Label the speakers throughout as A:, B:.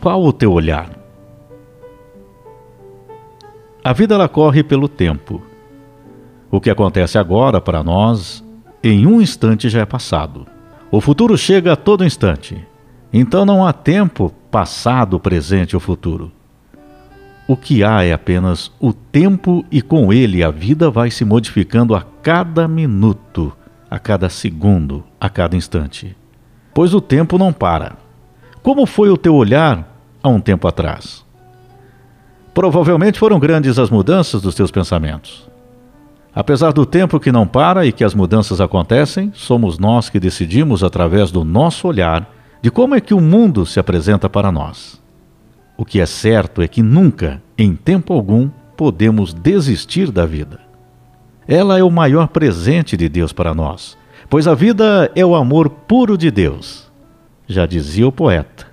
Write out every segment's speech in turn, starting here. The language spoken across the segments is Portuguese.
A: Qual o teu olhar? A vida ela corre pelo tempo. O que acontece agora para nós, em um instante já é passado. O futuro chega a todo instante. Então não há tempo passado, presente ou futuro. O que há é apenas o tempo e com ele a vida vai se modificando a cada minuto, a cada segundo, a cada instante. Pois o tempo não para. Como foi o teu olhar há um tempo atrás? Provavelmente foram grandes as mudanças dos teus pensamentos. Apesar do tempo que não para e que as mudanças acontecem, somos nós que decidimos, através do nosso olhar, de como é que o mundo se apresenta para nós. O que é certo é que nunca, em tempo algum, podemos desistir da vida. Ela é o maior presente de Deus para nós, pois a vida é o amor puro de Deus. Já dizia o poeta: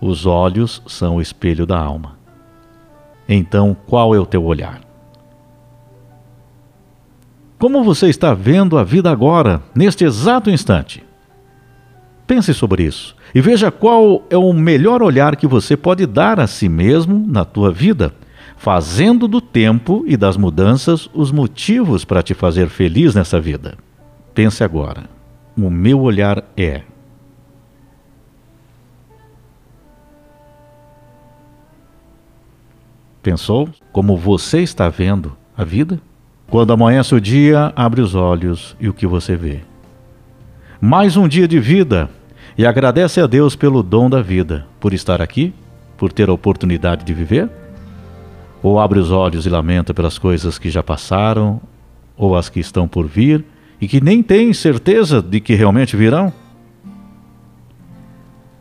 A: os olhos são o espelho da alma. Então, qual é o teu olhar? Como você está vendo a vida agora, neste exato instante? Pense sobre isso e veja qual é o melhor olhar que você pode dar a si mesmo na tua vida, fazendo do tempo e das mudanças os motivos para te fazer feliz nessa vida. Pense agora. O meu olhar é Pensou como você está vendo a vida? Quando amanhece o dia, abre os olhos e o que você vê? Mais um dia de vida e agradece a Deus pelo dom da vida, por estar aqui, por ter a oportunidade de viver? Ou abre os olhos e lamenta pelas coisas que já passaram ou as que estão por vir e que nem tem certeza de que realmente virão?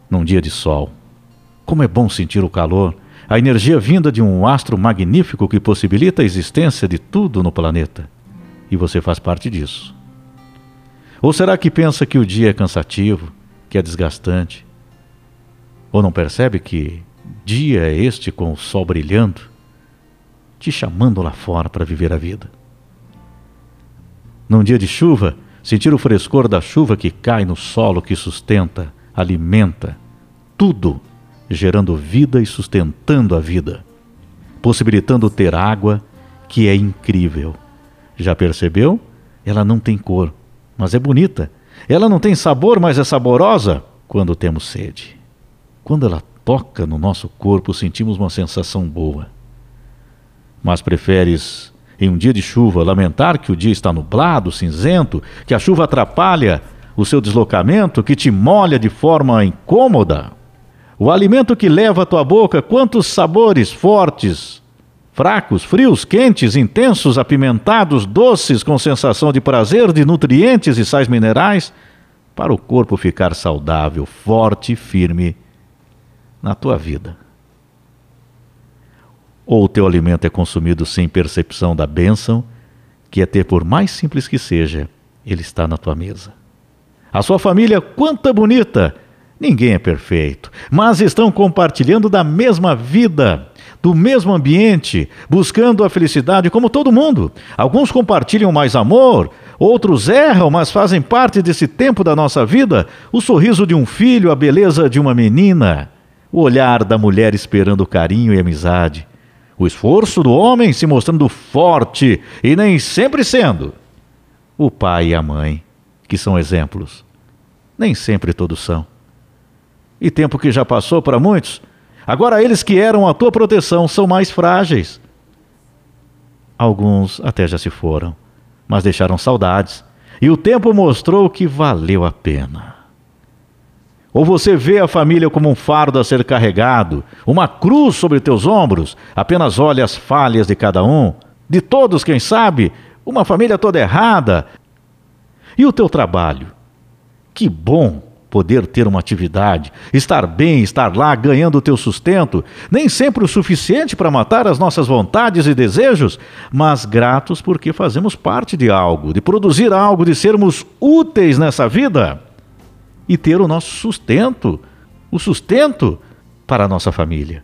A: Num dia de sol, como é bom sentir o calor a energia vinda de um astro magnífico que possibilita a existência de tudo no planeta. E você faz parte disso. Ou será que pensa que o dia é cansativo, que é desgastante? Ou não percebe que dia é este com o sol brilhando, te chamando lá fora para viver a vida? Num dia de chuva, sentir o frescor da chuva que cai no solo que sustenta, alimenta, tudo gerando vida e sustentando a vida, possibilitando ter água, que é incrível. Já percebeu? Ela não tem cor, mas é bonita. Ela não tem sabor, mas é saborosa quando temos sede. Quando ela toca no nosso corpo, sentimos uma sensação boa. Mas preferes, em um dia de chuva, lamentar que o dia está nublado, cinzento, que a chuva atrapalha o seu deslocamento, que te molha de forma incômoda? O alimento que leva à tua boca, quantos sabores fortes, fracos, frios, quentes, intensos, apimentados, doces, com sensação de prazer, de nutrientes e sais minerais, para o corpo ficar saudável, forte e firme na tua vida. Ou o teu alimento é consumido sem percepção da bênção, que é ter, por mais simples que seja, ele está na tua mesa. A sua família, quanta bonita! Ninguém é perfeito, mas estão compartilhando da mesma vida, do mesmo ambiente, buscando a felicidade como todo mundo. Alguns compartilham mais amor, outros erram, mas fazem parte desse tempo da nossa vida. O sorriso de um filho, a beleza de uma menina, o olhar da mulher esperando carinho e amizade, o esforço do homem se mostrando forte e nem sempre sendo. O pai e a mãe, que são exemplos, nem sempre todos são e tempo que já passou para muitos, agora eles que eram a tua proteção são mais frágeis. Alguns até já se foram, mas deixaram saudades, e o tempo mostrou que valeu a pena. Ou você vê a família como um fardo a ser carregado, uma cruz sobre teus ombros, apenas olha as falhas de cada um, de todos, quem sabe, uma família toda errada. E o teu trabalho? Que bom poder ter uma atividade, estar bem, estar lá ganhando o teu sustento, nem sempre o suficiente para matar as nossas vontades e desejos, mas gratos porque fazemos parte de algo, de produzir algo, de sermos úteis nessa vida e ter o nosso sustento, o sustento para a nossa família.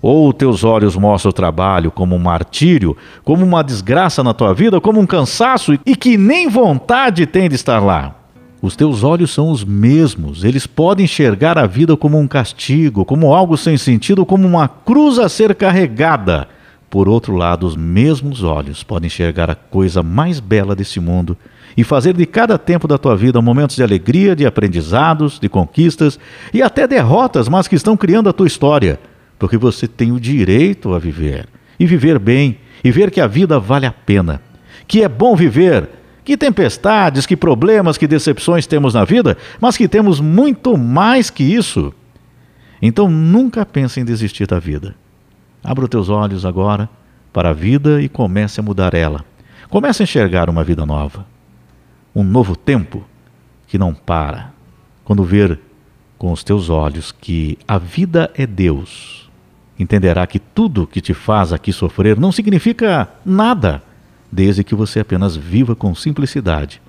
A: Ou teus olhos mostram o trabalho como um martírio, como uma desgraça na tua vida, como um cansaço e que nem vontade tem de estar lá. Os teus olhos são os mesmos, eles podem enxergar a vida como um castigo, como algo sem sentido, como uma cruz a ser carregada. Por outro lado, os mesmos olhos podem enxergar a coisa mais bela desse mundo e fazer de cada tempo da tua vida momentos de alegria, de aprendizados, de conquistas e até derrotas, mas que estão criando a tua história porque você tem o direito a viver e viver bem e ver que a vida vale a pena, que é bom viver, que tempestades, que problemas, que decepções temos na vida, mas que temos muito mais que isso. Então nunca pense em desistir da vida. Abra os teus olhos agora para a vida e comece a mudar ela. Comece a enxergar uma vida nova, um novo tempo que não para. Quando ver com os teus olhos que a vida é Deus entenderá que tudo que te faz aqui sofrer não significa nada, desde que você apenas viva com simplicidade,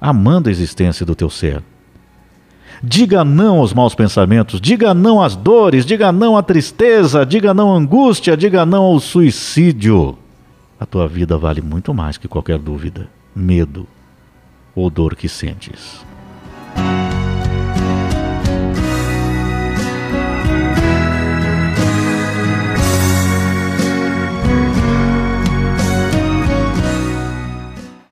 A: amando a existência do teu ser. Diga não aos maus pensamentos, diga não às dores, diga não à tristeza, diga não à angústia, diga não ao suicídio. A tua vida vale muito mais que qualquer dúvida, medo ou dor que sentes.